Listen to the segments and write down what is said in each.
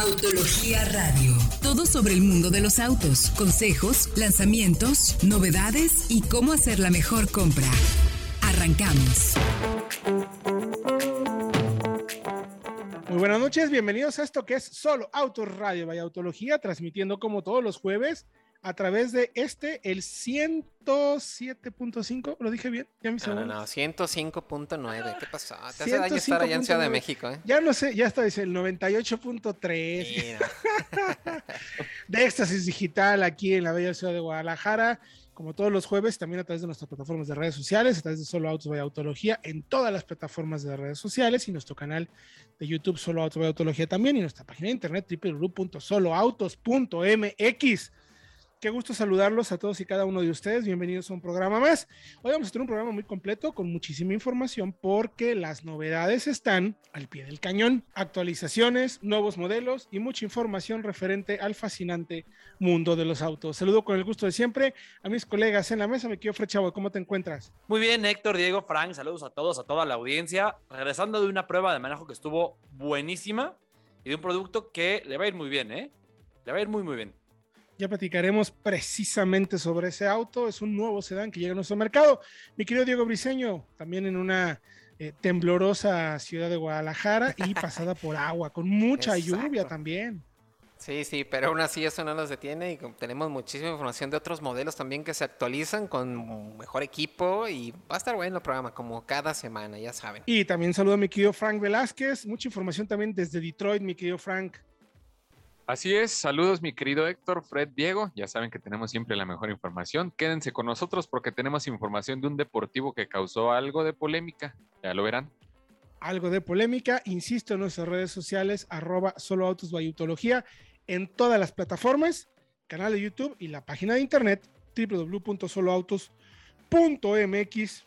Autología Radio. Todo sobre el mundo de los autos, consejos, lanzamientos, novedades y cómo hacer la mejor compra. Arrancamos. Muy buenas noches, bienvenidos a esto que es Solo Autos Radio Vaya Autología, transmitiendo como todos los jueves a través de este, el 107.5, ¿lo dije bien? ¿Ya me no, no, no, 105.9, ¿qué pasó? Te hace daño estar allá en Ciudad de México, ¿eh? Ya no sé, ya está, dice el 98.3 de éxtasis digital aquí en la bella ciudad de Guadalajara, como todos los jueves, también a través de nuestras plataformas de redes sociales, a través de Solo Autos Vaya Autología, en todas las plataformas de redes sociales y nuestro canal de YouTube Solo Autos Vaya Autología también y nuestra página de internet www.soloautos.mx. Qué gusto saludarlos a todos y cada uno de ustedes. Bienvenidos a un programa más. Hoy vamos a tener un programa muy completo con muchísima información porque las novedades están al pie del cañón. Actualizaciones, nuevos modelos y mucha información referente al fascinante mundo de los autos. Saludo con el gusto de siempre a mis colegas en la mesa. Me quiero Chavo, ¿cómo te encuentras? Muy bien, Héctor, Diego, Frank. Saludos a todos, a toda la audiencia. Regresando de una prueba de manejo que estuvo buenísima y de un producto que le va a ir muy bien, ¿eh? Le va a ir muy, muy bien. Ya platicaremos precisamente sobre ese auto. Es un nuevo sedán que llega a nuestro mercado. Mi querido Diego Briseño, también en una eh, temblorosa ciudad de Guadalajara y pasada por agua, con mucha lluvia también. Sí, sí, pero aún así eso no nos detiene y tenemos muchísima información de otros modelos también que se actualizan con mejor equipo y va a estar bueno el programa como cada semana, ya saben. Y también saludo a mi querido Frank Velázquez, mucha información también desde Detroit, mi querido Frank. Así es, saludos mi querido Héctor, Fred, Diego, ya saben que tenemos siempre la mejor información, quédense con nosotros porque tenemos información de un deportivo que causó algo de polémica, ya lo verán. Algo de polémica, insisto en nuestras redes sociales, arroba solo autos en todas las plataformas, canal de YouTube y la página de internet www.soloautos.mx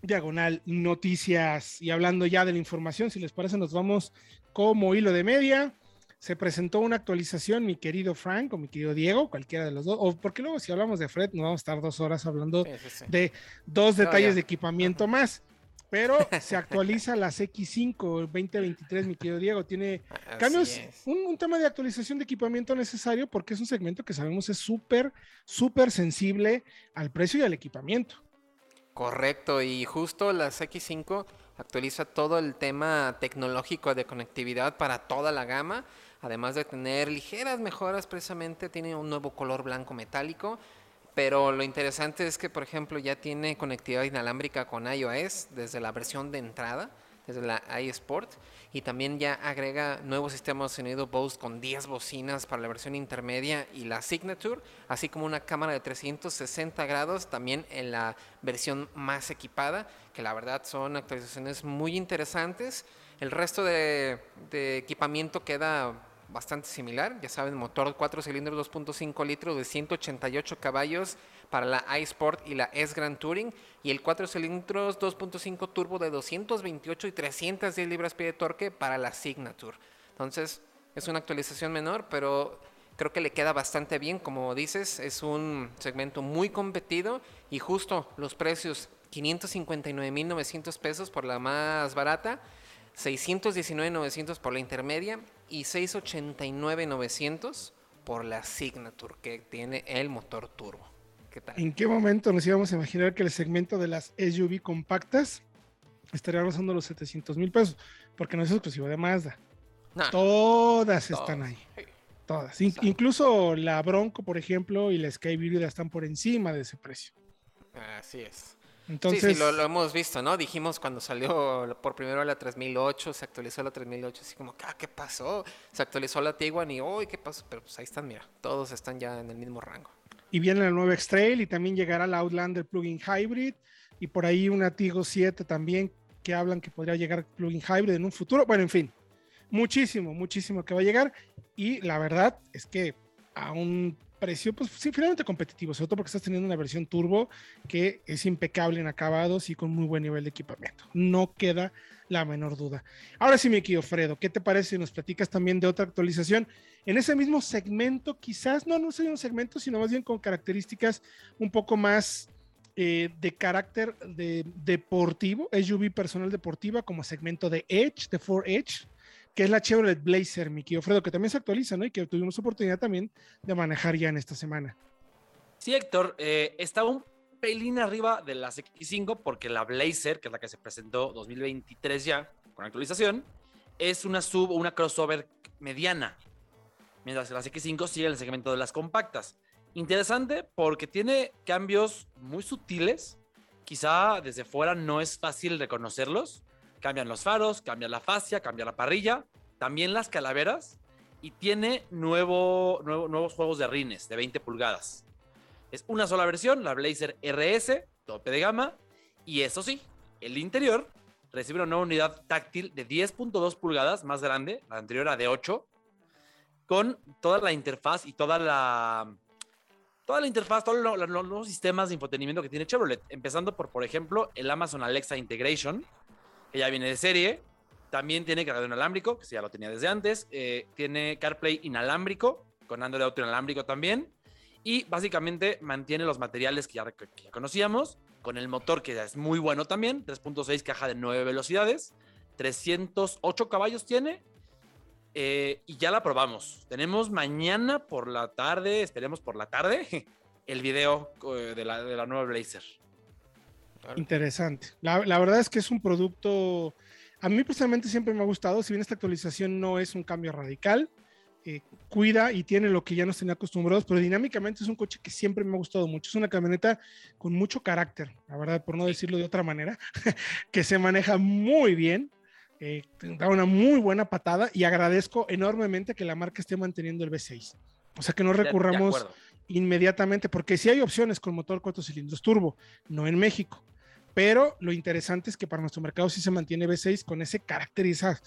diagonal noticias. Y hablando ya de la información, si les parece nos vamos como hilo de media se presentó una actualización, mi querido Frank o mi querido Diego, cualquiera de los dos, o porque luego si hablamos de Fred, nos vamos a estar dos horas hablando de dos detalles de equipamiento más. Pero se actualiza las X5 2023, mi querido Diego. Tiene cambios, un, tema de actualización de equipamiento necesario porque es un segmento que sabemos es súper, súper sensible al precio y al equipamiento. Correcto, y justo las X5 actualiza todo el tema tecnológico de conectividad para toda la gama además de tener ligeras mejoras precisamente, tiene un nuevo color blanco metálico, pero lo interesante es que, por ejemplo, ya tiene conectividad inalámbrica con iOS desde la versión de entrada, desde la iSport, y también ya agrega nuevo sistema de sonido Bose con 10 bocinas para la versión intermedia y la Signature, así como una cámara de 360 grados también en la versión más equipada, que la verdad son actualizaciones muy interesantes. El resto de, de equipamiento queda bastante similar. Ya saben, motor 4 cilindros 2.5 litros de 188 caballos para la iSport y la S Grand Touring. Y el 4 cilindros 2.5 turbo de 228 y 310 libras-pie de torque para la Signature. Entonces, es una actualización menor, pero creo que le queda bastante bien. Como dices, es un segmento muy competido y justo los precios 559.900 pesos por la más barata 619.900 por la intermedia y 689.900 por la Signature que tiene el motor turbo. ¿Qué tal? ¿En qué momento nos íbamos a imaginar que el segmento de las SUV compactas estaría rozando los 700 mil pesos? Porque no es exclusivo de Mazda. Todas están ahí. Todas. incluso la Bronco, por ejemplo, y la Sky Híbrida están por encima de ese precio. Así es. Entonces, sí, lo, hemos visto, ¿no? Dijimos cuando salió por primero la 3008, se actualizó la 3008, así como, ah, ¿qué pasó? Se actualizó la Tiguan y, uy, ¿qué pasó? Pero pues ahí están, mira, todos están ya en el mismo rango. Y viene la nueva X-Trail y también llegará la Outlander Plug-in Hybrid y por ahí una Tigo 7 también que hablan que podría llegar Plug-in Hybrid en un futuro. Bueno, en fin, muchísimo, muchísimo que va a llegar y la verdad es que a un precio, pues sí, finalmente competitivo, sobre todo porque estás teniendo una versión turbo que es impecable en acabados y con muy buen nivel de equipamiento. No queda la menor duda. Ahora sí, mi querido Fredo, ¿qué te parece si nos platicas también de otra actualización en ese mismo segmento? Quizás no, no sería un segmento, sino más bien con características un poco más eh, de carácter de deportivo, SUV personal deportiva como segmento de Edge, de Ford Edge que es la Chevrolet Blazer, mi querido Fredo, que también se actualiza, ¿no? Y que tuvimos oportunidad también de manejar ya en esta semana. Sí, Héctor, eh, está un pelín arriba de las X5 porque la Blazer, que es la que se presentó 2023 ya, con actualización, es una sub una crossover mediana. Mientras que las X5 sigue el segmento de las compactas. Interesante porque tiene cambios muy sutiles. Quizá desde fuera no es fácil reconocerlos. Cambian los faros, cambia la fascia, cambia la parrilla, también las calaveras y tiene nuevo, nuevos juegos de rines de 20 pulgadas. Es una sola versión, la Blazer RS, tope de gama. Y eso sí, el interior recibe una nueva unidad táctil de 10.2 pulgadas más grande, la anterior era de 8, con toda la interfaz y toda la toda la interfaz, todos los, nuevos sistemas de infotenimiento que tiene Chevrolet, empezando por, por ejemplo, el Amazon Alexa Integration, ya viene de serie. También tiene cargador inalámbrico, que ya lo tenía desde antes. Eh, tiene CarPlay inalámbrico, con Android Auto inalámbrico también. Y básicamente mantiene los materiales que ya, que ya conocíamos, con el motor que es muy bueno también, 3.6 caja de 9 velocidades, 308 caballos tiene eh, y ya la probamos. Tenemos mañana por la tarde, esperemos por la tarde, el video eh, de la, de la nueva Blazer. Interesante. La, la, verdad es que es un producto, a mí personalmente siempre me ha gustado, si bien esta actualización no es un cambio radical, eh, cuida y tiene lo que ya nos tenía acostumbrados, pero dinámicamente es un coche que siempre me ha gustado mucho. Es una camioneta con mucho carácter, la verdad, por no decirlo de otra manera, que se maneja muy bien, eh, da una muy buena patada y agradezco enormemente que la marca esté manteniendo el V6. O sea, que no recurramos inmediatamente, porque sí hay opciones con motor cuatro cilindros turbo, no en México. Pero lo interesante es que para nuestro mercado sí se mantiene V6 con ese carácter y esa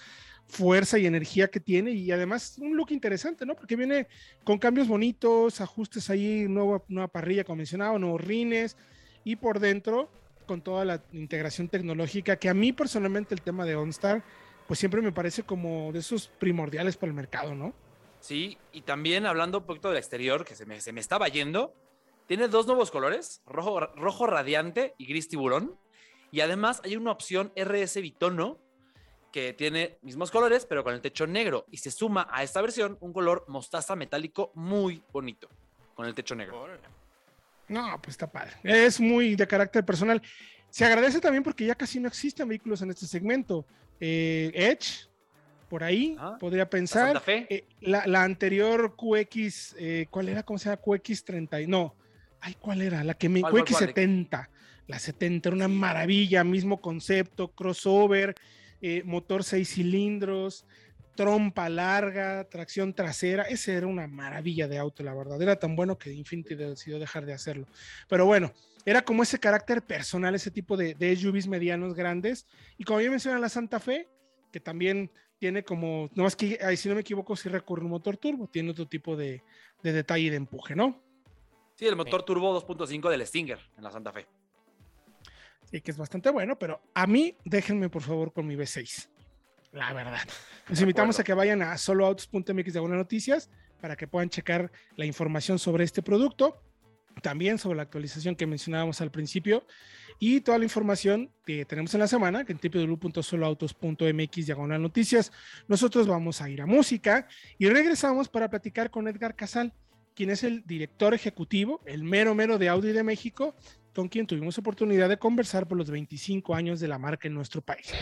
fuerza y energía que tiene y además un look interesante, ¿no? Porque viene con cambios bonitos, ajustes ahí, nueva, nueva parrilla como mencionaba, nuevos rines y por dentro con toda la integración tecnológica que a mí personalmente el tema de OnStar pues siempre me parece como de esos primordiales para el mercado, ¿no? Sí, y también hablando un poquito del exterior, que se me, se me estaba yendo, tiene dos nuevos colores, rojo, rojo radiante y gris tiburón. Y además hay una opción RS Bitono que tiene mismos colores, pero con el techo negro. Y se suma a esta versión un color mostaza metálico muy bonito, con el techo negro. No, pues está padre. Es muy de carácter personal. Se agradece también porque ya casi no existen vehículos en este segmento. Eh, Edge, por ahí, ah, podría pensar. La, eh, la, la, anterior QX, eh, ¿cuál era? ¿Cómo se llama? QX30. No, ay, ¿cuál era? La que me. QX70. La 70 era una maravilla, mismo concepto, crossover eh, motor seis cilindros, trompa larga, tracción trasera. Ese era una maravilla de auto, la verdad. Era tan bueno que Infinity decidió dejar de hacerlo. Pero bueno, era como ese carácter personal, ese tipo de, de SUVs medianos grandes. Y como ya menciona la Santa Fe, que también tiene como, no más que, si no me equivoco, si recurre un motor turbo, tiene otro tipo de, de detalle de empuje, ¿no? Sí, el motor turbo 2.5 del Stinger en la Santa Fe. Sí, que es bastante bueno, pero a mí déjenme por favor con mi V6. La verdad. Les invitamos a que vayan a soloautos.mx de algunas noticias para que puedan checar la información sobre este producto, también sobre la actualización que mencionábamos al principio y toda la información que tenemos en la semana, que en www.soloautos.mx diagonal noticias. Nosotros vamos a ir a música y regresamos para platicar con Edgar Casal, quien es el director ejecutivo, el mero mero de Audi de México con quien tuvimos oportunidad de conversar por los 25 años de la marca en nuestro país.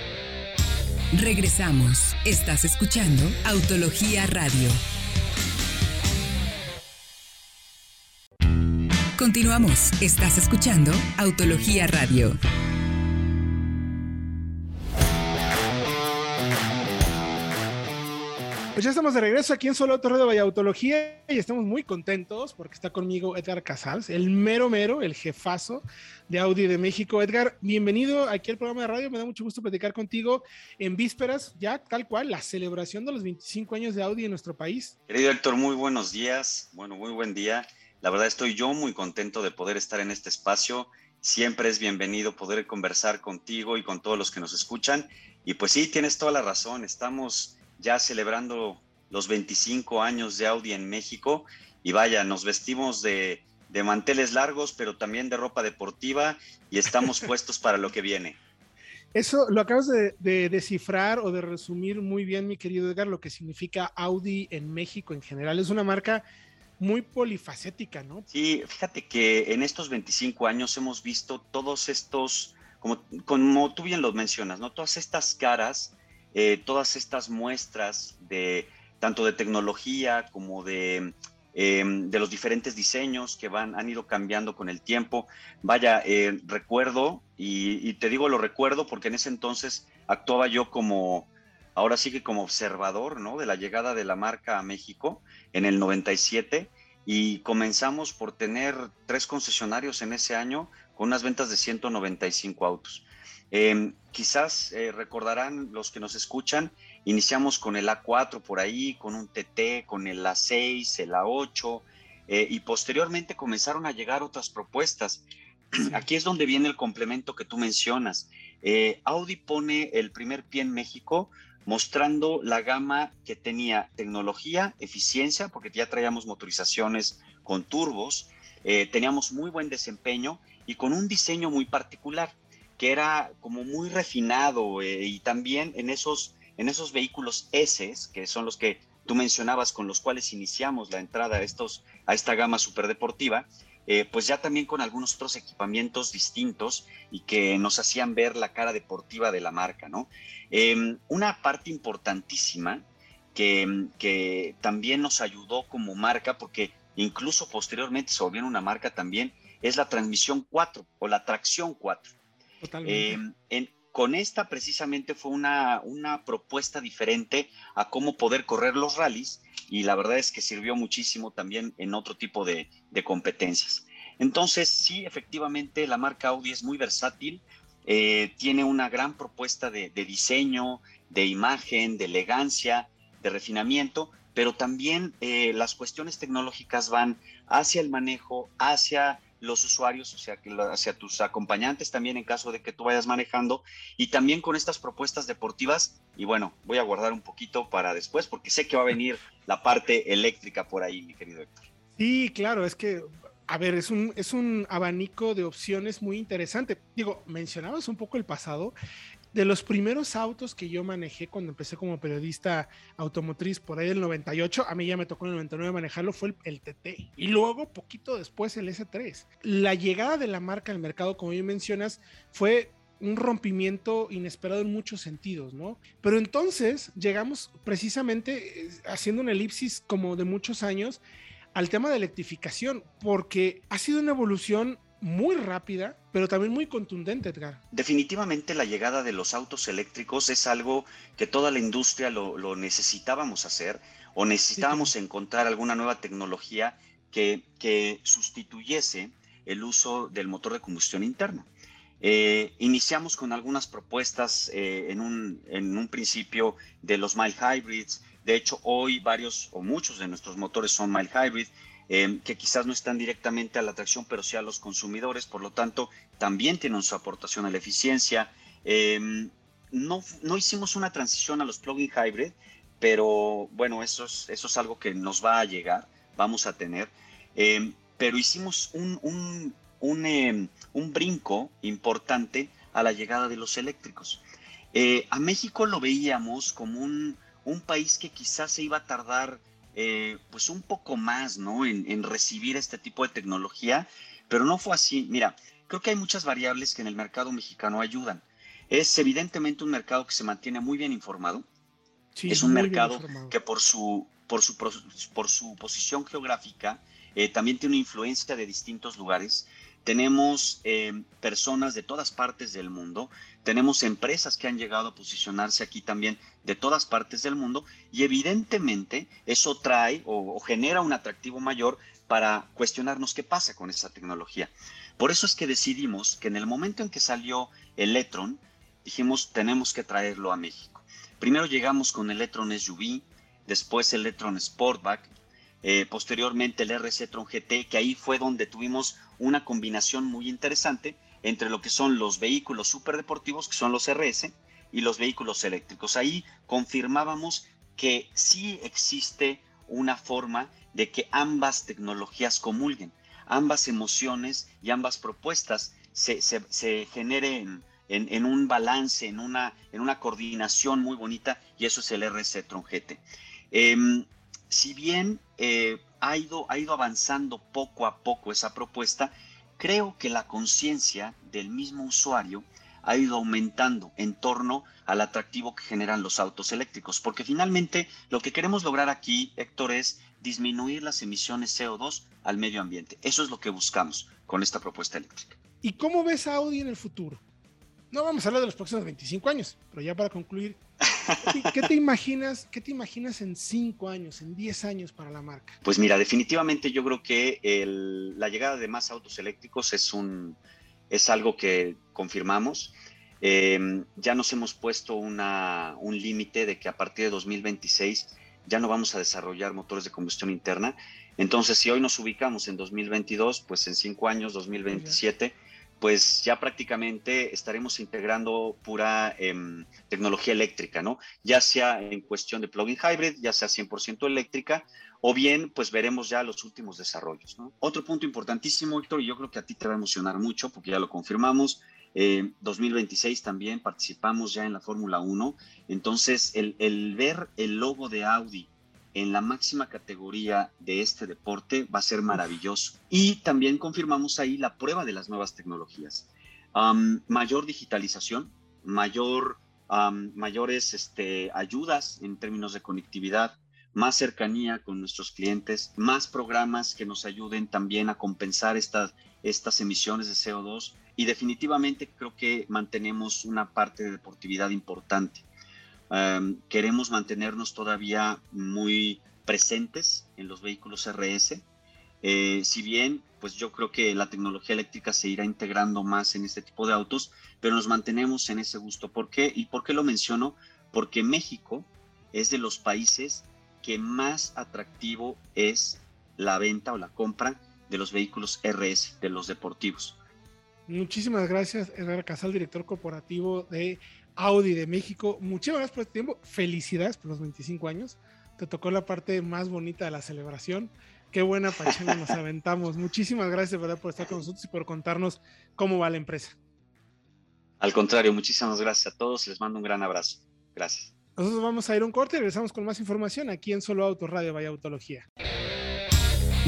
Regresamos. Estás escuchando Autología Radio. Continuamos. Estás escuchando Autología Radio. Pues ya estamos de regreso aquí en Solo Auto de Autología y estamos muy contentos porque está conmigo Edgar Casals, el mero mero, el jefazo de Audi de México. Edgar, bienvenido aquí al programa de radio. Me da mucho gusto platicar contigo en vísperas, ya tal cual, la celebración de los 25 años de Audi en nuestro país. Querido Héctor, muy buenos días. Bueno, muy buen día. La verdad estoy yo muy contento de poder estar en este espacio. Siempre es bienvenido poder conversar contigo y con todos los que nos escuchan. Y pues sí, tienes toda la razón. Estamos ya celebrando los 25 años de Audi en México y vaya, nos vestimos de, de manteles largos, pero también de ropa deportiva y estamos puestos para lo que viene. Eso lo acabas de, descifrar o de resumir muy bien, mi querido Edgar, lo que significa Audi en México en general. Es una marca muy polifacética, ¿no? Sí, fíjate que en estos 25 años hemos visto todos estos, como, como tú bien lo mencionas, ¿no? Todas estas caras, eh, todas estas muestras de tanto de tecnología como de Em, de los diferentes diseños que van, han ido cambiando con el tiempo. Vaya, eh, recuerdo, y, te digo lo recuerdo porque en ese entonces actuaba yo como, ahora sí que como observador, ¿no? De la llegada de la marca a México en el 97 y comenzamos por tener tres concesionarios en ese año con unas ventas de 195 autos. Em, quizás eh, recordarán los que nos escuchan Iniciamos con el A4 por ahí, con un TT, con el A6, el A8, eh, y posteriormente comenzaron a llegar otras propuestas. Aquí es donde viene el complemento que tú mencionas. Eh, Audi pone el primer pie en México mostrando la gama que tenía tecnología, eficiencia, porque ya traíamos motorizaciones con turbos, eh, teníamos muy buen desempeño y con un diseño muy particular, que era como muy refinado y también en esos en esos vehículos S, que son los que tú mencionabas con los cuales iniciamos la entrada a, estos, a esta gama superdeportiva, eh, pues ya también con algunos otros equipamientos distintos y que nos hacían ver la cara deportiva de la marca, ¿no? Em, una parte importantísima que, que, también nos ayudó como marca, porque incluso posteriormente se volvió una marca también, es la transmisión 4 o la tracción 4. Em, con esta precisamente fue una, una propuesta diferente a cómo poder correr los rallies y la verdad es que sirvió muchísimo también en otro tipo de, competencias. Entonces, sí, efectivamente, la marca Audi es muy versátil, eh, tiene una gran propuesta de, diseño, de imagen, de elegancia, de refinamiento, pero también eh, las cuestiones tecnológicas van hacia el manejo, hacia los usuarios, o sea, hacia tus acompañantes también en caso de que tú vayas manejando y también con estas propuestas deportivas. Y bueno, voy a guardar un poquito para después porque sé que va a venir la parte eléctrica por ahí, mi querido Héctor. Sí, claro, es que a ver, es un, es un abanico de opciones muy interesante. Digo, mencionabas un poco el pasado de los primeros autos que yo manejé cuando empecé como periodista automotriz por ahí del 98, a mí ya me tocó en el 99 manejarlo, fue el, TT. Y luego, poquito después, el S3. La llegada de la marca al mercado, como bien mencionas, fue un rompimiento inesperado en muchos sentidos, ¿no? Pero entonces llegamos precisamente eh, haciendo una elipsis como de muchos años al tema de electrificación, porque ha sido una evolución muy rápida, pero también muy contundente, Edgar. Definitivamente la llegada de los autos eléctricos es algo que toda la industria lo, necesitábamos hacer o necesitábamos encontrar alguna nueva tecnología que, que, sustituyese el uso del motor de combustión interna. Eh, iniciamos con algunas propuestas eh, en, un, en un principio de los mild hybrids. De hecho, hoy varios o muchos de nuestros motores son mild hybrid. Em, que quizás no están directamente a la atracción, pero sí a los consumidores, por lo tanto, también tienen su aportación a la eficiencia. Em, no, no hicimos una transición a los plug-in hybrid, pero bueno, eso es, eso es algo que nos va a llegar, vamos a tener. Em, pero hicimos un, un, un, un, brinco importante a la llegada de los eléctricos. Eh, a México lo veíamos como un país que quizás se iba a tardar eh, pues un poco más, ¿no? En, recibir este tipo de tecnología, pero no fue así. Mira, creo que hay muchas variables que en el mercado mexicano ayudan. Es evidentemente un mercado que se mantiene muy bien informado. es un mercado que por su, por su, por su posición geográfica eh, también tiene una influencia de distintos lugares. Tenemos eh, personas de todas partes del mundo, tenemos empresas que han llegado a posicionarse aquí también de todas partes del mundo y evidentemente eso trae o, genera un atractivo mayor para cuestionarnos qué pasa con esa tecnología. Por eso es que decidimos que en el momento en que salió el Electron, dijimos tenemos que traerlo a México. Primero llegamos con el Electron SUV, después el Electron Sportback, eh, posteriormente el RC Tron GT, que ahí fue donde tuvimos una combinación muy interesante entre lo que son los vehículos superdeportivos, que son los RS, y los vehículos eléctricos. Ahí confirmábamos que sí existe una forma de que ambas tecnologías comulguen, ambas emociones y ambas propuestas se, generen en, un balance, en una, en una coordinación muy bonita, y eso es el RC Tron GT. Em, si bien eh, ha, ido, ha ido avanzando poco a poco esa propuesta, creo que la conciencia del mismo usuario ha ido aumentando en torno al atractivo que generan los autos eléctricos, porque finalmente lo que queremos lograr aquí, Héctor, es disminuir las emisiones CO2 al medio ambiente. Eso es lo que buscamos con esta propuesta eléctrica. ¿Y cómo ves a Audi en el futuro? No vamos a hablar de los próximos 25 años, pero ya para concluir, ¿qué te imaginas, qué te imaginas en 5 años, en 10 años para la marca? Pues mira, definitivamente yo creo que la llegada de más autos eléctricos es un, es algo que confirmamos. Em, ya nos hemos puesto una, un límite de que a partir de 2026 ya no vamos a desarrollar motores de combustión interna. Entonces, si hoy nos ubicamos en 2022, pues en cinco años, 2027, pues ya prácticamente estaremos integrando pura em, tecnología eléctrica, ¿no? Ya sea en cuestión de plug-in hybrid, ya sea 100% eléctrica, o bien pues veremos ya los últimos desarrollos, ¿no? Otro punto importantísimo, Héctor, y yo creo que a ti te va a emocionar mucho porque ya lo confirmamos, eh, 2026 también participamos ya en la Fórmula 1, entonces el, el ver el logo de Audi en la máxima categoría de este deporte va a ser maravilloso. Y también confirmamos ahí la prueba de las nuevas tecnologías. mayor digitalización, mayor, mayores este, ayudas en términos de conectividad, más cercanía con nuestros clientes, más programas que nos ayuden también a compensar estas, estas emisiones de CO2 y definitivamente creo que mantenemos una parte de deportividad importante. Queremos mantenernos todavía muy presentes en los vehículos RS. Eh, si bien, pues yo creo que la tecnología eléctrica se irá integrando más en este tipo de autos, pero nos mantenemos en ese gusto. ¿Por qué? ¿Y por qué lo menciono? Porque México es de los países que más atractivo es la venta o la compra de los vehículos RS, de los deportivos. Muchísimas gracias, Herrera Casal, director corporativo de Audi de México. Muchísimas gracias por este tiempo. Felicidades por los 25 años. Te tocó la parte más bonita de la celebración. Qué buena pachanga nos aventamos. Muchísimas gracias ¿verdad? por estar con nosotros y por contarnos cómo va la empresa. Al contrario, muchísimas gracias a todos. Les mando un gran abrazo. Gracias. Nosotros vamos a ir a un corte y regresamos con más información aquí en Solo Auto Radio Vaya Autología.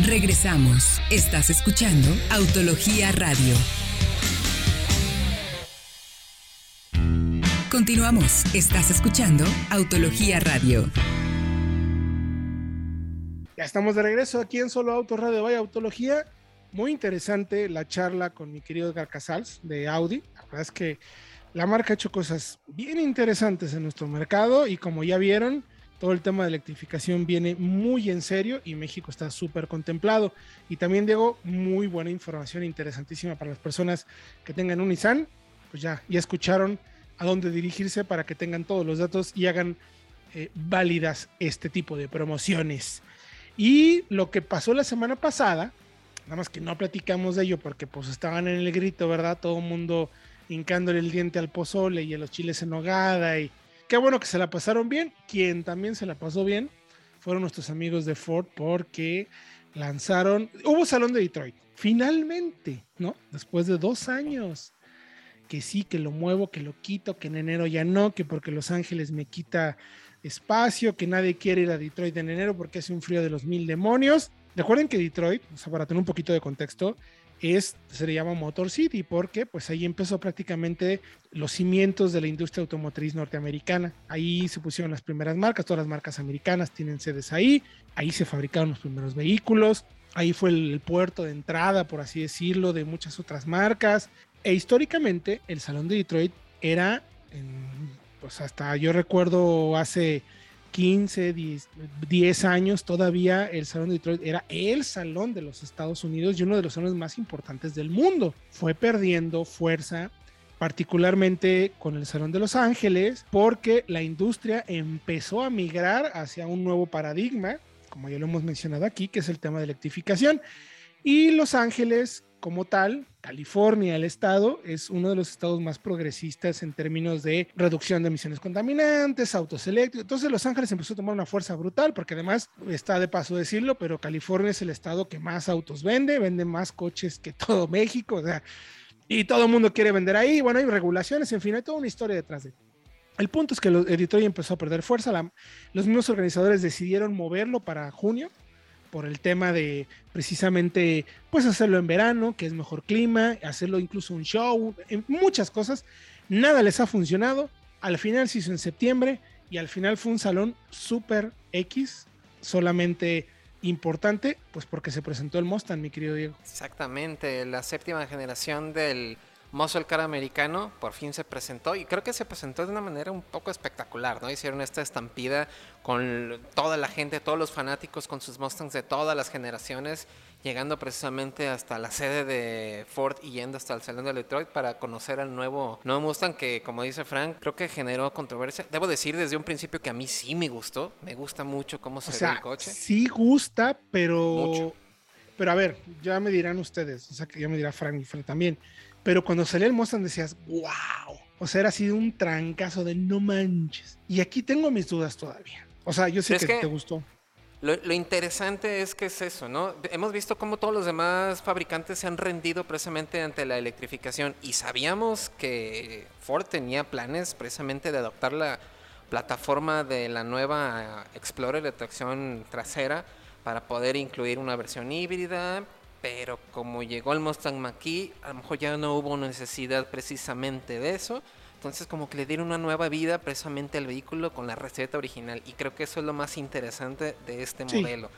Regresamos. Estás escuchando Autología Radio. Continuamos. Estás escuchando Autología Radio. Ya estamos de regreso aquí en Solo Auto Radio Vaya Autología. Muy interesante la charla con mi querido Edgar Casals de Audi. La verdad es que la marca ha hecho cosas bien interesantes en nuestro mercado y como ya vieron, todo el tema de electrificación viene muy en serio y México está súper contemplado. Y también, Diego, muy buena información interesantísima para las personas que tengan un Nissan. Pues ya, ya escucharon a dónde dirigirse para que tengan todos los datos y hagan eh, válidas este tipo de promociones. Y lo que pasó la semana pasada, nada más que no platicamos de ello porque pues estaban en el grito, ¿verdad? Todo el mundo hincándole el diente al pozole y a los chiles en nogada y qué bueno que se la pasaron bien. Quien también se la pasó bien fueron nuestros amigos de Ford porque lanzaron, hubo Salón de Detroit, finalmente, ¿no? Después de dos años, que sí, que lo muevo, que lo quito, que en enero ya no, que porque Los Ángeles me quita espacio, que nadie quiere ir a Detroit en enero porque hace un frío de los mil demonios. Recuerden que Detroit, para tener un poquito de contexto, es, se le llama Motor City porque pues ahí empezó prácticamente los cimientos de la industria automotriz norteamericana. Ahí se pusieron las primeras marcas, todas las marcas americanas tienen sedes ahí, ahí se fabricaron los primeros vehículos, ahí fue el, puerto de entrada, por así decirlo, de muchas otras marcas. E históricamente el Salón de Detroit era, pues hasta yo recuerdo hace 15, 10, años todavía el Salón de Detroit era el salón de los Estados Unidos y uno de los salones más importantes del mundo. Fue perdiendo fuerza particularmente con el Salón de Los Ángeles, porque la industria empezó a migrar hacia un nuevo paradigma, como ya lo hemos mencionado aquí, que es el tema de electrificación. Y Los Ángeles como tal, California, el estado, es uno de los estados más progresistas en términos de reducción de emisiones contaminantes, autos eléctricos. Entonces Los Ángeles empezó a tomar una fuerza brutal, porque además está de paso decirlo, pero California es el estado que más autos vende, vende más coches que todo México. O sea, Y todo el mundo quiere vender ahí. Bueno, hay regulaciones, en fin, hay toda una historia detrás de. El punto es que el editorial empezó a perder fuerza. los mismos organizadores decidieron moverlo para junio por el tema de precisamente pues hacerlo en verano, que es mejor clima, hacerlo incluso un show, muchas cosas. Nada les ha funcionado. Al final se hizo en septiembre y al final fue un salón super X, solamente importante, pues porque se presentó el Mustang, mi querido Diego. Exactamente, la séptima generación del Muscle Car americano por fin se presentó y creo que se presentó de una manera un poco espectacular, ¿no? Hicieron esta estampida con toda la gente, todos los fanáticos con sus Mustangs de todas las generaciones, llegando precisamente hasta la sede de Ford y yendo hasta el salón de Detroit para conocer al nuevo, nuevo Mustang que, como dice Frank, creo que generó controversia. Debo decir desde un principio que a mí sí me gustó, me gusta mucho cómo se ve el coche. Sí gusta, pero... Pero a ver, ya me dirán ustedes, o sea que ya me dirá Frank y Frank también pero cuando salía el Mustang decías, wow. O sea, era así un trancazo de no manches. Y aquí tengo mis dudas todavía. O sea, yo sé que, te gustó. Lo, lo, interesante es que es eso, ¿no? Hemos visto cómo todos los demás fabricantes se han rendido precisamente ante la electrificación y sabíamos que Ford tenía planes precisamente de adoptar la plataforma de la nueva Explorer de tracción trasera para poder incluir una versión híbrida, pero como llegó el Mustang Mach-E, a lo mejor ya no hubo necesidad precisamente de eso. Entonces como que le dieron una nueva vida precisamente al vehículo con la receta original. Y creo que eso es lo más interesante de este modelo.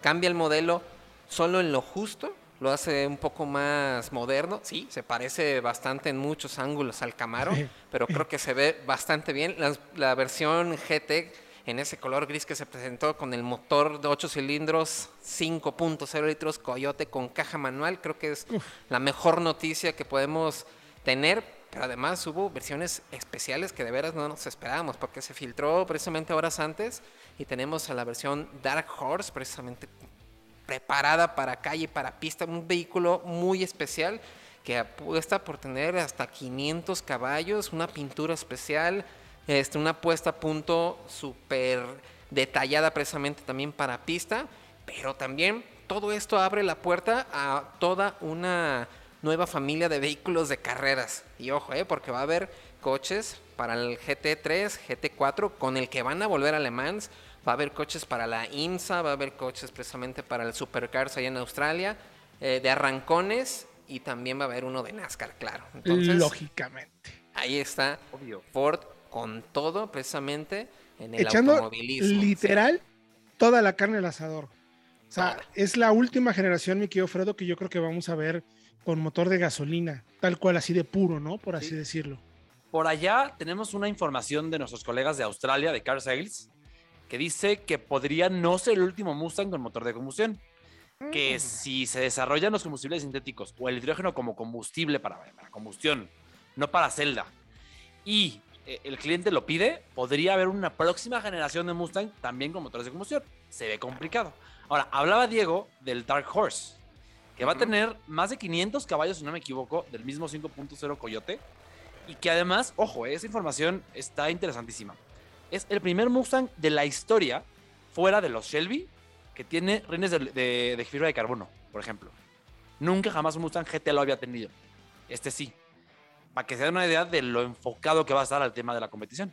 Cambia el modelo solo en lo justo, lo hace un poco más moderno. Sí, se parece bastante en muchos ángulos al Camaro, pero creo que se ve bastante bien. La, la versión GT en ese color gris que se presentó con el motor de 8 cilindros, 5.0 litros Coyote con caja manual. Creo que es la mejor noticia que podemos tener. Pero además hubo versiones especiales que de veras no nos esperábamos, porque se filtró precisamente horas antes y tenemos a la versión Dark Horse, precisamente preparada para calle, para pista, un vehículo muy especial que apuesta por tener hasta 500 caballos, una pintura especial, este, una puesta a punto súper detallada precisamente también para pista, pero también todo esto abre la puerta a toda una nueva familia de vehículos de carreras. Y ojo, eh, porque va a haber coches para el GT3, GT4, con el que van a volver a Le Mans. Va a haber coches para la IMSA, va a haber coches precisamente para el Supercars allá en Australia, eh, de arrancones y también va a haber uno de NASCAR, claro. Lógicamente. Ahí está Obvio. Ford con todo precisamente en el Echando automovilismo. Literal, toda la carne al asador. O sea, es la última generación, mi querido Fredo, que yo creo que vamos a ver con motor de gasolina, tal cual, así de puro, ¿no? Por así decirlo. Por allá tenemos una información de nuestros colegas de Australia, de Car Sales, que dice que podría no ser el último Mustang con motor de combustión. Que mm. si se desarrollan los combustibles sintéticos o el hidrógeno como combustible para, para combustión, no para celda, y el cliente lo pide, podría haber una próxima generación de Mustang también con motores de combustión. Se ve complicado. Ahora, hablaba Diego del Dark Horse, que va a tener más de 500 caballos, si no me equivoco, del mismo 5.0 Coyote. Y que además, ojo, esa información está interesantísima. Es el primer Mustang de la historia, fuera de los Shelby, que tiene rines de, de fibra de carbono, por ejemplo. Nunca jamás un Mustang GT lo había tenido. Este sí para que se den una idea de lo enfocado que va a estar al tema de la competición.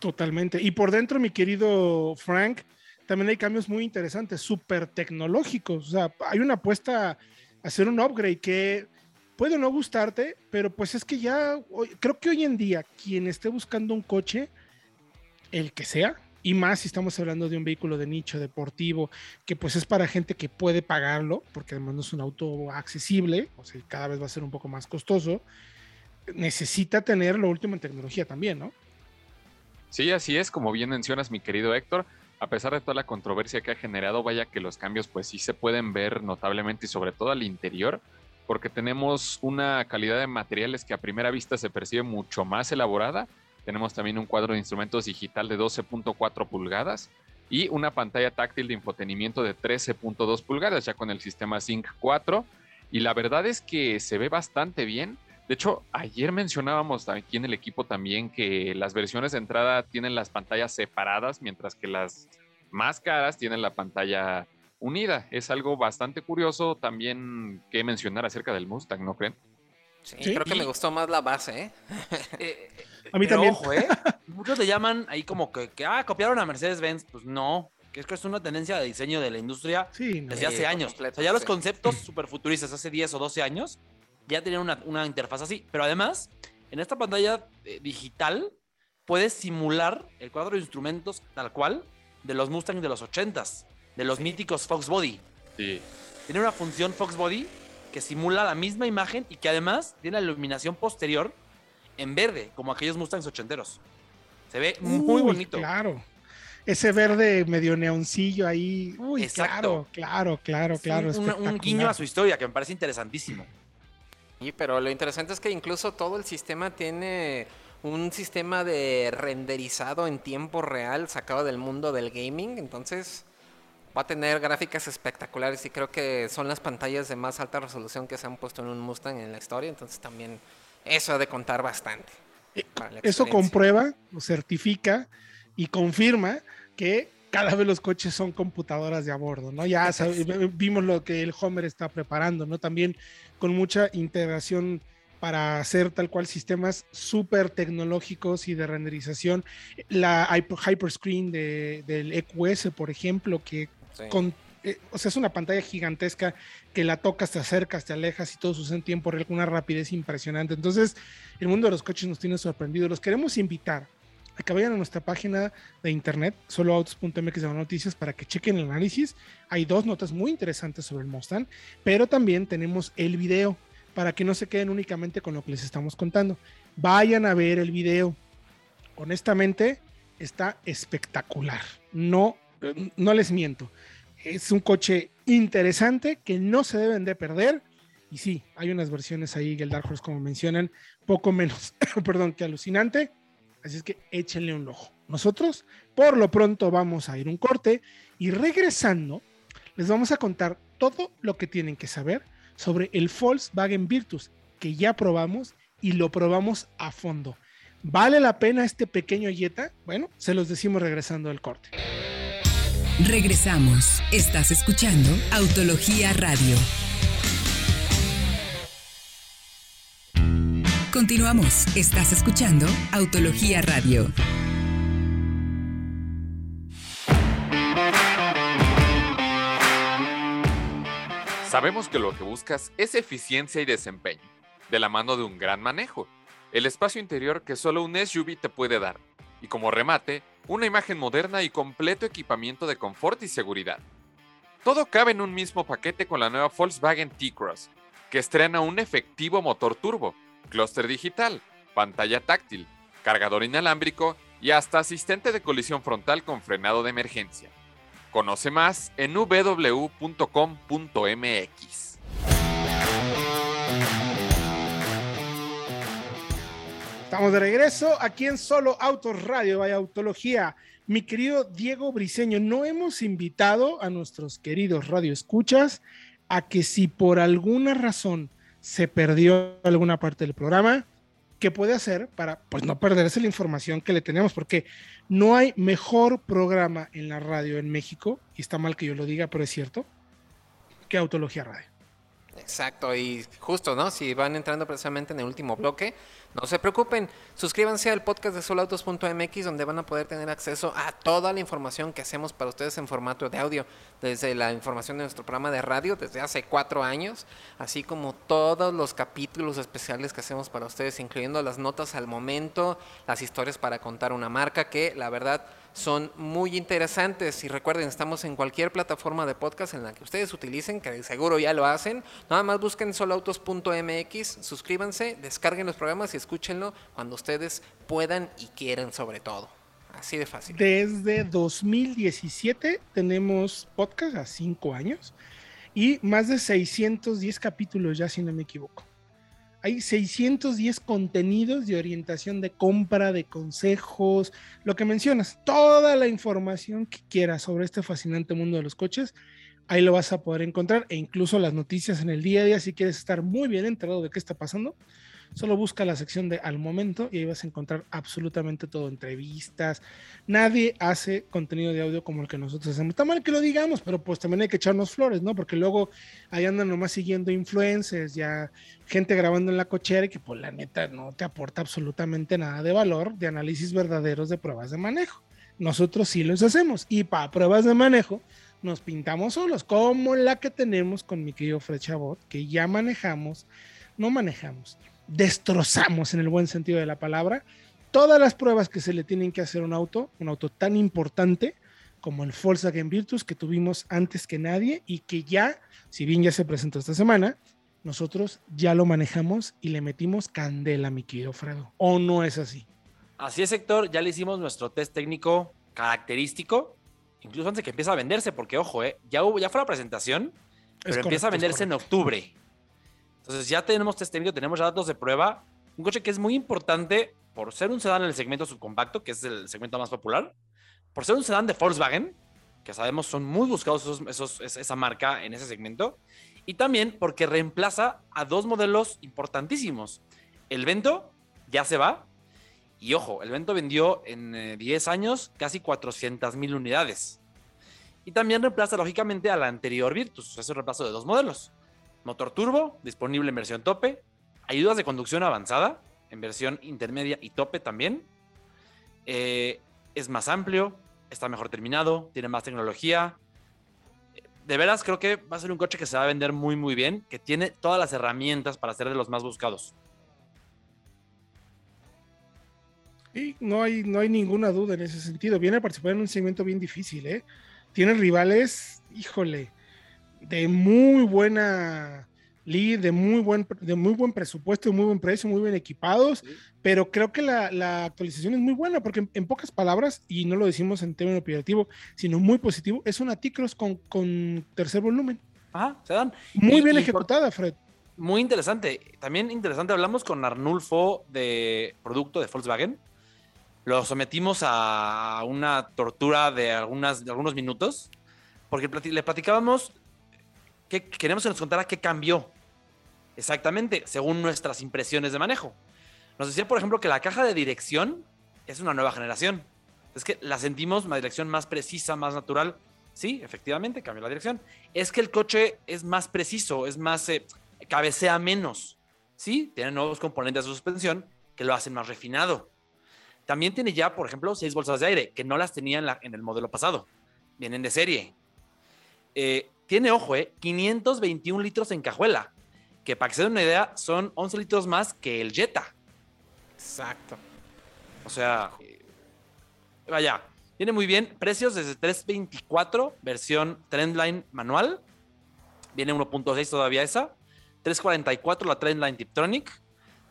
Totalmente. Y por dentro, mi querido Frank, también hay cambios muy interesantes, súper tecnológicos. O sea, hay una apuesta a hacer un upgrade que puede no gustarte, pero pues es que ya, creo que hoy en día, quien esté buscando un coche, el que sea, y más si estamos hablando de un vehículo de nicho deportivo, que pues es para gente que puede pagarlo, porque además no es un auto accesible, o sea, cada vez va a ser un poco más costoso necesita tener lo último en tecnología también, ¿no? Sí, así es, como bien mencionas, mi querido Héctor. A pesar de toda la controversia que ha generado, vaya que los cambios pues sí se pueden ver notablemente y sobre todo al interior, porque tenemos una calidad de materiales que a primera vista se percibe mucho más elaborada. Tenemos también un cuadro de instrumentos digital de 12.4 pulgadas y una pantalla táctil de infotenimiento de 13.2 pulgadas ya con el sistema Sync 4. Y la verdad es que se ve bastante bien de hecho, ayer mencionábamos aquí en el equipo también que las versiones de entrada tienen las pantallas separadas, mientras que las más caras tienen la pantalla unida. Es algo bastante curioso también que mencionar acerca del Mustang, ¿no creen? Sí, Sí. creo que Y- me gustó más la base, ¿eh? Eh, A mí pero también. Ojo, ¿eh? Muchos le llaman ahí como que, que, ah, copiaron a Mercedes-Benz. Pues no, que es que es una tendencia de diseño de la industria Sí, no. desde hace años. completo, o sea, ya los conceptos super futuristas hace 10 o 12 años ya tenían una, una interfaz así. Pero además, en esta pantalla eh, digital puedes simular el cuadro de instrumentos tal cual de los Mustang de los 80s, de los míticos Fox Body. Sí. Tiene una función Fox Body que simula la misma imagen y que además tiene la iluminación posterior en verde, como aquellos Mustangs ochenteros. Se ve muy Uy, bonito. Claro. Ese verde medio neoncillo ahí. Uy, Exacto. claro, claro, claro, Es claro. un, guiño a su historia que me parece interesantísimo. Sí, pero lo interesante es que incluso todo el sistema tiene un sistema de renderizado en tiempo real sacado del mundo del gaming, entonces va a tener gráficas espectaculares y creo que son las pantallas de más alta resolución que se han puesto en un Mustang en la historia, entonces también eso ha de contar bastante. la Eso comprueba, certifica y confirma que cada vez los coches son computadoras de a bordo, ¿no? Ya sabe- vimos lo que el Homer está preparando, ¿no? También con mucha integración para hacer tal cual sistemas súper tecnológicos y de renderización. La hyper, hyperscreen de, del EQS, por ejemplo, que Sí. con, eh, o sea, es una pantalla gigantesca que la tocas, te acercas, te alejas y todo sucede en tiempo real con una rapidez impresionante. Entonces, el mundo de los coches nos tiene sorprendidos. Los queremos invitar a que vayan a nuestra página de internet, soloautos.mx de noticias, para que chequen el análisis. Hay dos notas muy interesantes sobre el Mustang, pero también tenemos el video para que no se queden únicamente con lo que les estamos contando. Vayan a ver el video. Honestamente, está espectacular. No, no les miento. Es un coche interesante que no se deben de perder. Y sí, hay unas versiones ahí, el Dark Horse, como mencionan, poco menos, perdón, que alucinante. Así es que échenle un ojo. Nosotros, por lo pronto, vamos a ir un corte y regresando, les vamos a contar todo lo que tienen que saber sobre el Volkswagen Virtus, que ya probamos y lo probamos a fondo. ¿Vale la pena este pequeño Jetta? Bueno, se los decimos regresando al corte. Regresamos. Estás escuchando Autología Radio. Continuamos. Estás escuchando Autología Radio. Sabemos que lo que buscas es eficiencia y desempeño, de la mano de un gran manejo, el espacio interior que solo un SUV te puede dar, y como remate, una imagen moderna y completo equipamiento de confort y seguridad. Todo cabe en un mismo paquete con la nueva Volkswagen T-Cross, que estrena un efectivo motor turbo, clúster digital, pantalla táctil, cargador inalámbrico y hasta asistente de colisión frontal con frenado de emergencia. Conoce más en www.com.mx. Estamos de regreso aquí en Solo Autos Radio, vaya Autología. Mi querido Diego Briseño, no hemos invitado a nuestros queridos radioescuchas a que si por alguna razón se perdió alguna parte del programa, ¿qué puede hacer para pues no perderse la información que le tenemos? Porque no hay mejor programa en la radio en México, y está mal que yo lo diga, pero es cierto, que Autología Radio. Exacto, y justo, ¿no? Si van entrando precisamente en el último bloque, no se preocupen, suscríbanse al podcast de solautos.mx donde van a poder tener acceso a toda la información que hacemos para ustedes en formato de audio, desde la información de nuestro programa de radio desde hace cuatro años, así como todos los capítulos especiales que hacemos para ustedes, incluyendo las notas al momento, las historias para contar una marca, que la verdad son muy interesantes. Y recuerden, estamos en cualquier plataforma de podcast en la que ustedes utilicen, que seguro ya lo hacen. Nada más busquen solautos.mx, suscríbanse, descarguen los programas y escúchenlo cuando ustedes puedan y quieran sobre todo. Así de fácil. Desde 2017 tenemos podcast a cinco años y más de 610 capítulos ya, si no me equivoco. Hay 610 contenidos de orientación de compra, de consejos, lo que mencionas, toda la información que quieras sobre este fascinante mundo de los coches, ahí lo vas a poder encontrar e incluso las noticias en el día a día si quieres estar muy bien enterado de qué está pasando. Solo busca la sección de al momento y ahí vas a encontrar absolutamente todo, entrevistas. Nadie hace contenido de audio como el que nosotros hacemos. Está mal que lo digamos, pero pues también hay que echarnos flores, ¿no? Porque luego ahí andan nomás siguiendo influencers, ya gente grabando en la cochera y que pues la neta no te aporta absolutamente nada de valor de análisis verdaderos de pruebas de manejo. Nosotros sí los hacemos y para pruebas de manejo nos pintamos solos, como la que tenemos con mi querido Fred Chabot, que ya manejamos, no manejamos, destrozamos en el buen sentido de la palabra todas las pruebas que se le tienen que hacer a un auto, un auto tan importante como el Volkswagen Virtus que tuvimos antes que nadie y que ya, si bien ya se presentó esta semana, nosotros ya lo manejamos y le metimos candela, mi querido Fredo. ¿O no es así? Así es, Héctor, ya le hicimos nuestro test técnico característico, incluso antes de que empiece a venderse, porque ojo, eh, ya, hubo, ya fue la presentación, pero empieza a venderse en octubre. Entonces ya tenemos test técnico, tenemos ya datos de prueba. Un coche que es muy importante por ser un sedán en el segmento subcompacto, que es el segmento más popular, por ser un sedán de Volkswagen, que sabemos son muy buscados esos, esa marca en ese segmento, y también porque reemplaza a dos modelos importantísimos. El Vento ya se va, y ojo, el Vento vendió en 10 eh, años casi 400 mil unidades. Y también reemplaza lógicamente a la anterior Virtus, es un reemplazo de dos modelos. Motor turbo, disponible en versión tope, ayudas de conducción avanzada, en versión intermedia y tope también. Eh, es más amplio, está mejor terminado, tiene más tecnología. De veras creo que va a ser un coche que se va a vender muy muy bien, que tiene todas las herramientas para ser de los más buscados. Sí, no hay, no hay ninguna duda en ese sentido. Viene a participar en un segmento bien difícil, ¿eh? Tiene rivales, híjole, de muy buena lead, de muy buen, de muy buen presupuesto, de muy buen precio, muy bien equipados, pero creo que la, actualización es muy buena, porque en, pocas palabras, y no lo decimos en término operativo, sino muy positivo, es una T-Cross con, con tercer volumen. Ajá, se dan. Muy bien ejecutada, Fred. Muy interesante. También interesante, hablamos con Arnulfo de producto de Volkswagen lo sometimos a una tortura de, algunas, de algunos minutos, porque le platicábamos que queremos que nos contara qué cambió exactamente según nuestras impresiones de manejo. Nos decía, por ejemplo, que la caja de dirección es una nueva generación. Es que la sentimos una dirección más precisa, más natural. Sí, efectivamente, cambió la dirección. Es que el coche es más preciso, es más, eh, cabecea menos. Sí, tiene nuevos componentes de suspensión que lo hacen más refinado. También tiene ya, por ejemplo, seis bolsas de aire, que no las tenía en, el modelo pasado. Vienen de serie. Eh, tiene, ojo, eh, 521 litros en cajuela, que para que se den una idea, son 11 litros más que el Jetta. Exacto. O sea, eh, vaya, viene muy bien. Precios desde 324, versión Trendline manual. Viene 1.6 todavía esa. 344 la Trendline Tiptronic.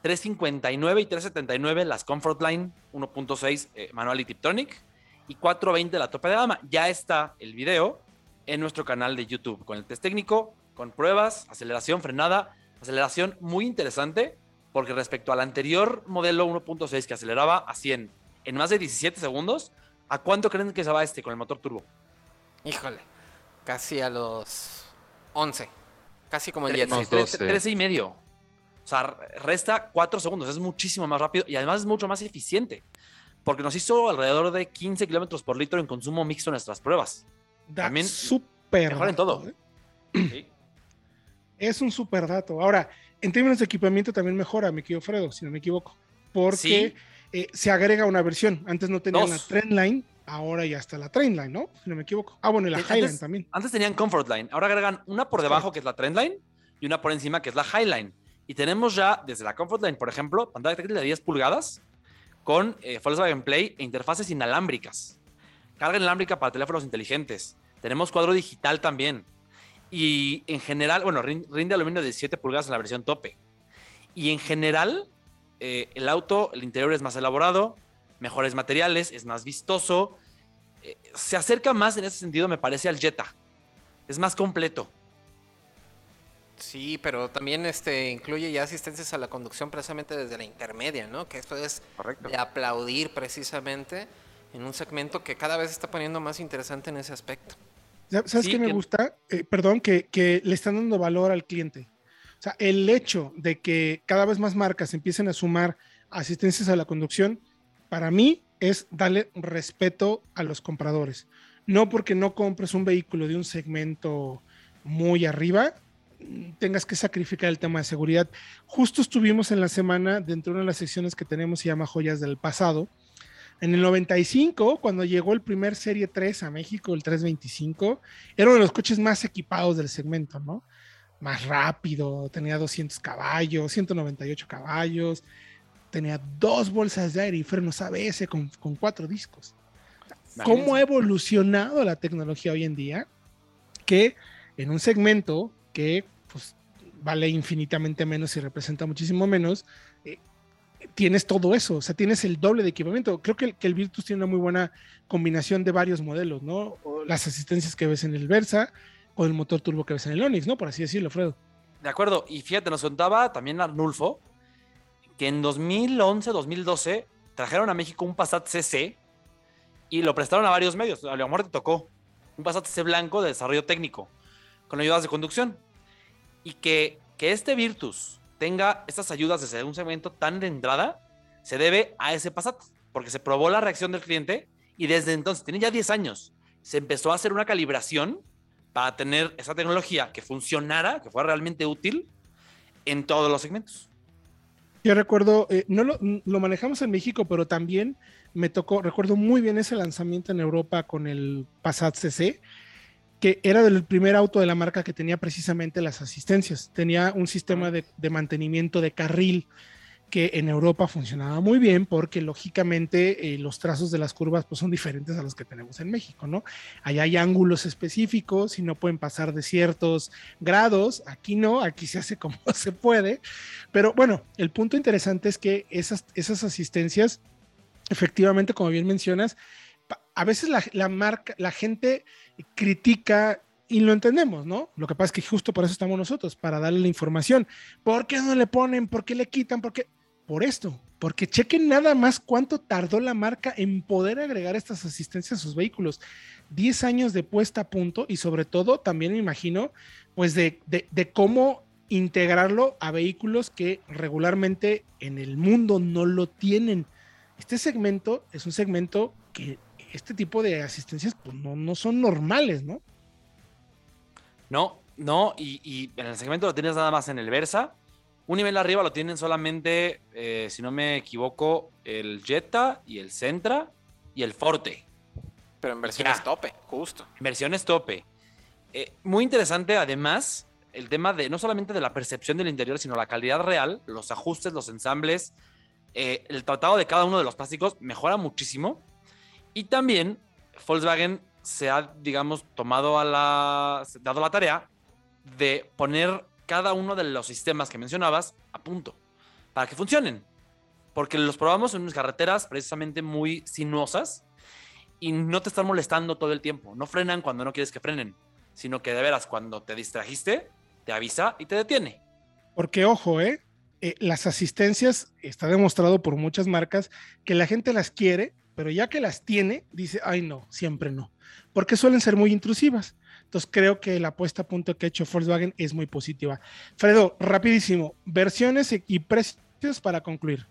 359 y 379 las Comfort Line 1.6 eh, manual y Tiptronic y 420 la tope de gama. Ya está el video en nuestro canal de YouTube con el test técnico, con pruebas, aceleración, frenada, aceleración muy interesante porque respecto al anterior modelo 1.6 que aceleraba a 100 en más de 17 segundos, ¿a cuánto creen que se va este con el motor turbo? Híjole, casi a los 11, casi como el 13, 13 y medio. O sea, resta cuatro segundos, es muchísimo más rápido y además es mucho más eficiente, porque nos hizo alrededor de 15 kilómetros por litro en consumo mixto en nuestras pruebas. También súper. Mejor en todo. ¿eh? Es un súper dato. Ahora, en términos de equipamiento también mejora, mi querido Fredo, si no me equivoco, porque eh, se agrega una versión. Antes no tenían la Trendline, ahora ya está la Trendline, ¿no? Si no me equivoco. Ah, bueno, y la Highline también. Antes tenían Comfort Line, ahora agregan una por debajo que es la Trendline y una por encima que es la Highline. Y tenemos ya desde la Comfort Line, por ejemplo, pantalla táctil de 10 pulgadas con eh, Volkswagen Play e interfaces inalámbricas. Carga inalámbrica para teléfonos inteligentes. Tenemos cuadro digital también. Y en general, bueno, rinde aluminio de 17 pulgadas en la versión tope. Y en general, eh, el auto, el interior es más elaborado, mejores materiales, es más vistoso. Eh, se acerca más en ese sentido, me parece, al Jetta. Es más completo. Sí, pero también este incluye ya asistencias a la conducción precisamente desde la intermedia, ¿no? Que esto es de aplaudir precisamente en un segmento que cada vez está poniendo más interesante en ese aspecto. ¿Sabes qué me gusta? Eh, perdón, que, le están dando valor al cliente. O O sea, el hecho de que cada vez más marcas empiecen a sumar asistencias a la conducción, para mí es darle respeto a los compradores. No porque no compres un vehículo de un segmento muy arriba, tengas que sacrificar el tema de seguridad. Justo estuvimos en la semana dentro de una de las secciones que tenemos, se llama Joyas del Pasado. En el 95, cuando llegó el primer Serie 3 a México, el 325, era uno de los coches más equipados del segmento, ¿no? Más rápido, tenía 200 caballos, 198 caballos, tenía dos bolsas de aire y frenos ABS con, con cuatro discos. ¿Cómo ha evolucionado la tecnología hoy en día? Que en un segmento que pues, vale infinitamente menos y representa muchísimo menos, eh, tienes todo eso, o sea, tienes el doble de equipamiento. Creo que el, que el, Virtus tiene una muy buena combinación de varios modelos, ¿no? las asistencias que ves en el Versa o el motor turbo que ves en el Onix, ¿no? Por así decirlo, Fredo. De acuerdo, y fíjate, nos contaba también Arnulfo que en 2011, 2012 trajeron a México un Passat CC y lo prestaron a varios medios. A lo mejor te tocó un Passat CC blanco de desarrollo técnico con ayudas de conducción. Y que, que este Virtus tenga estas ayudas desde un segmento tan de entrada, se debe a ese Passat, porque se probó la reacción del cliente y desde entonces, tiene ya 10 años, se empezó a hacer una calibración para tener esa tecnología que funcionara, que fuera realmente útil en todos los segmentos. Yo recuerdo, eh, no lo, lo, manejamos en México, pero también me tocó, recuerdo muy bien ese lanzamiento en Europa con el Passat CC, que era del primer auto de la marca que tenía precisamente las asistencias. Tenía un sistema de, de mantenimiento de carril que en Europa funcionaba muy bien porque lógicamente eh, los trazos de las curvas pues, son diferentes a los que tenemos en México, ¿no? Allá hay ángulos específicos y no pueden pasar de ciertos grados, aquí no, aquí se hace como se puede, pero bueno, el punto interesante es que esas, esas asistencias, efectivamente, como bien mencionas, a veces la, marca, la gente critica y lo entendemos, ¿no? Lo que pasa es que justo por eso estamos nosotros, para darle la información. ¿Por qué no le ponen? ¿Por qué le quitan? ¿Por qué? por esto, porque chequen nada más cuánto tardó la marca en poder agregar estas asistencias a sus vehículos. 10 años de puesta a punto y sobre todo también me imagino, pues de, de, cómo integrarlo a vehículos que regularmente en el mundo no lo tienen. Este segmento es un segmento que este tipo de asistencias pues, no, no son normales, ¿no? No, no, y, y en el segmento lo tienes nada más en el Versa, un nivel arriba lo tienen solamente, eh, si no me equivoco, el Jetta y el Centra y el Forte. Pero en versiones tope, justo. En versiones tope. Eh, muy interesante, además, el tema de no solamente de la percepción del interior, sino la calidad real, los ajustes, los ensambles, eh, el tratado de cada uno de los plásticos mejora muchísimo. Y también Volkswagen se ha, digamos, tomado a la, dado la tarea de poner cada uno de los sistemas que mencionabas a punto para que funcionen. Porque los probamos en unas carreteras precisamente muy sinuosas y no te están molestando todo el tiempo. No frenan cuando no quieres que frenen, sino que de veras cuando te distrajiste, te avisa y te detiene. Porque ojo, ¿eh? eh las asistencias está demostrado por muchas marcas que la gente las quiere, pero ya que las tiene, dice, ay no, siempre no. Porque suelen ser muy intrusivas. Entonces creo que la apuesta a punto que ha hecho Volkswagen es muy positiva. Fredo, rapidísimo, versiones y precios para concluir.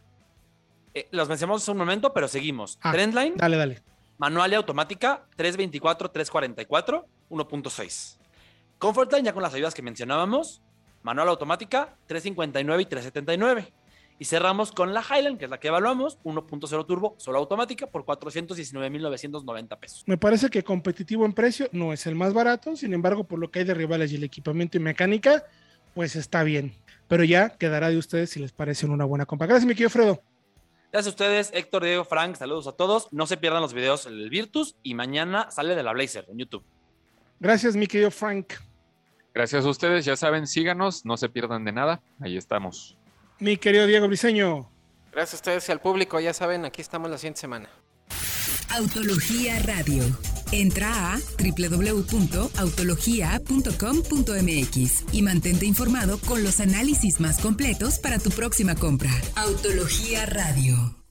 Eh, los mencionamos en un momento, pero seguimos. Ah, Trendline. Dale, dale. Manual y automática 324, 344, 1.6. Comfortline ya con las ayudas que mencionábamos. Manual automática 359 y 379. Y cerramos con la Highland, que es la que evaluamos, 1.0 turbo, solo automática, por 419.990 pesos. Me parece que competitivo en precio no es el más barato, sin embargo, por lo que hay de rivales y el equipamiento y mecánica, pues está bien. Pero ya quedará de ustedes si les parece una buena compra. Gracias, mi querido Fredo. Gracias a ustedes, Héctor, Diego, Frank, saludos a todos. No se pierdan los videos del Virtus y mañana sale de la Blazer en YouTube. Gracias, mi querido Frank. Gracias a ustedes, ya saben, síganos, no se pierdan de nada, ahí estamos mi querido Diego Briseño. Gracias a ustedes y al público, ya saben, aquí estamos la siguiente semana. Autología Radio. Entra a www.autologia.com.mx y mantente informado con los análisis más completos para tu próxima compra. Autología Radio.